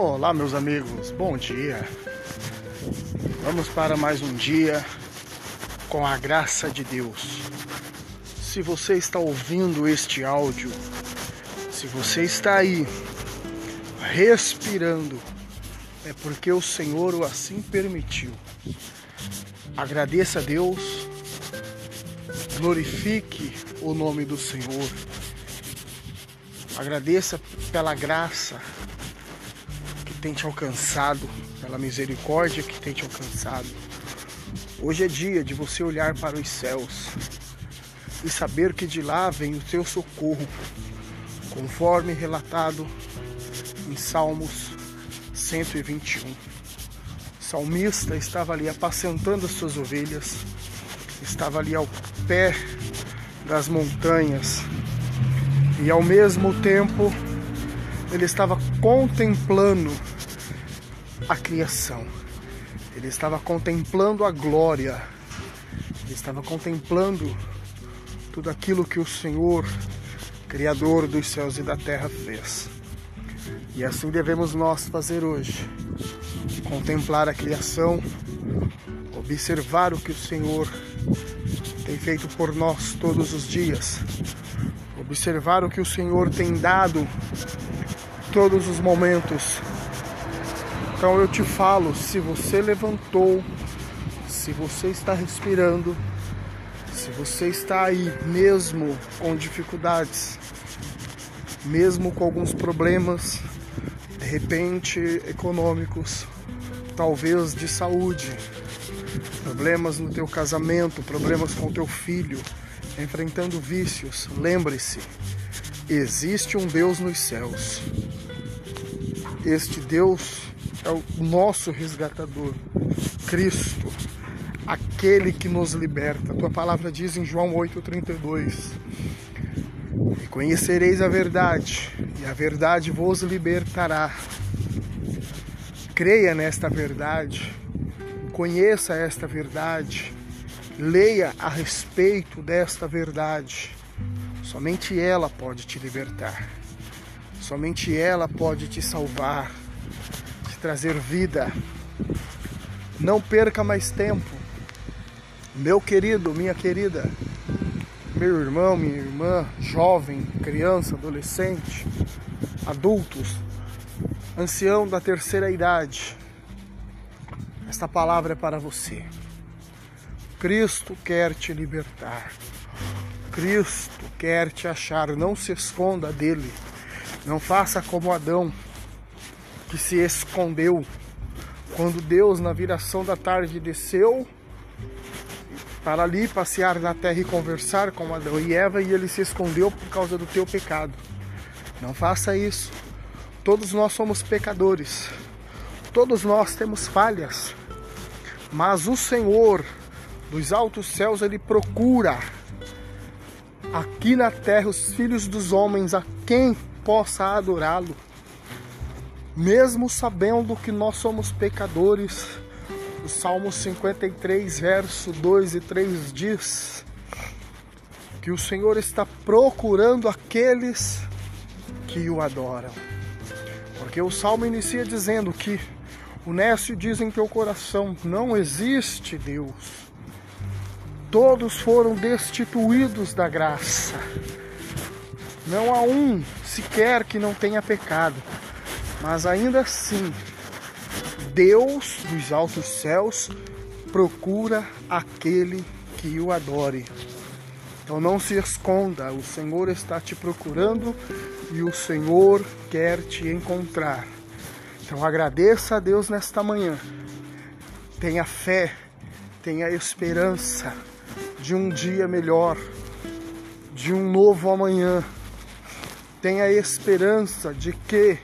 Olá, meus amigos, bom dia. Vamos para mais um dia com a graça de Deus. Se você está ouvindo este áudio, se você está aí respirando, é porque o Senhor o assim permitiu. Agradeça a Deus, glorifique o nome do Senhor, agradeça pela graça tem te alcançado, pela misericórdia que tem te alcançado. Hoje é dia de você olhar para os céus e saber que de lá vem o teu socorro, conforme relatado em Salmos 121. O salmista estava ali apacentando as suas ovelhas, estava ali ao pé das montanhas e ao mesmo tempo ele estava contemplando a criação. Ele estava contemplando a glória. Ele estava contemplando tudo aquilo que o Senhor, Criador dos céus e da terra, fez. E assim devemos nós fazer hoje. Contemplar a criação, observar o que o Senhor tem feito por nós todos os dias, observar o que o Senhor tem dado todos os momentos. Então eu te falo, se você levantou, se você está respirando, se você está aí mesmo com dificuldades, mesmo com alguns problemas, de repente econômicos, talvez de saúde, problemas no teu casamento, problemas com teu filho, enfrentando vícios, lembre-se, existe um Deus nos céus. Este Deus é o nosso resgatador, Cristo, aquele que nos liberta. A tua palavra diz em João 8:32: E conhecereis a verdade, e a verdade vos libertará. Creia nesta verdade, conheça esta verdade, leia a respeito desta verdade. Somente ela pode te libertar. Somente ela pode te salvar, te trazer vida. Não perca mais tempo. Meu querido, minha querida, meu irmão, minha irmã, jovem, criança, adolescente, adultos, ancião da terceira idade. Esta palavra é para você. Cristo quer te libertar. Cristo quer te achar. Não se esconda dele. Não faça como Adão, que se escondeu quando Deus, na viração da tarde, desceu para ali passear na terra e conversar com Adão e Eva e ele se escondeu por causa do teu pecado. Não faça isso. Todos nós somos pecadores. Todos nós temos falhas. Mas o Senhor dos altos céus ele procura aqui na terra os filhos dos homens a quem possa adorá-lo. Mesmo sabendo que nós somos pecadores, o Salmo 53, verso 2 e 3 diz que o Senhor está procurando aqueles que o adoram. Porque o Salmo inicia dizendo que o Nécio diz em teu coração: não existe Deus. Todos foram destituídos da graça. Não há um sequer que não tenha pecado. Mas ainda assim, Deus dos altos céus procura aquele que o adore. Então não se esconda, o Senhor está te procurando e o Senhor quer te encontrar. Então agradeça a Deus nesta manhã. Tenha fé, tenha esperança de um dia melhor, de um novo amanhã. Tenha esperança de que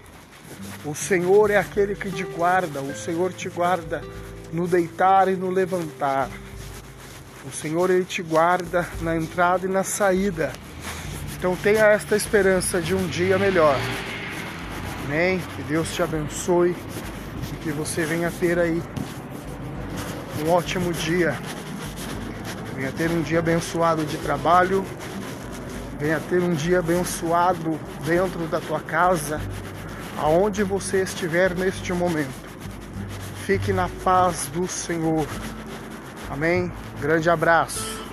o Senhor é aquele que te guarda, o Senhor te guarda no deitar e no levantar. O Senhor ele te guarda na entrada e na saída. Então tenha esta esperança de um dia melhor. Amém? Que Deus te abençoe e que você venha ter aí um ótimo dia. Venha ter um dia abençoado de trabalho. Venha ter um dia abençoado dentro da tua casa aonde você estiver neste momento. Fique na paz do Senhor. Amém? Grande abraço.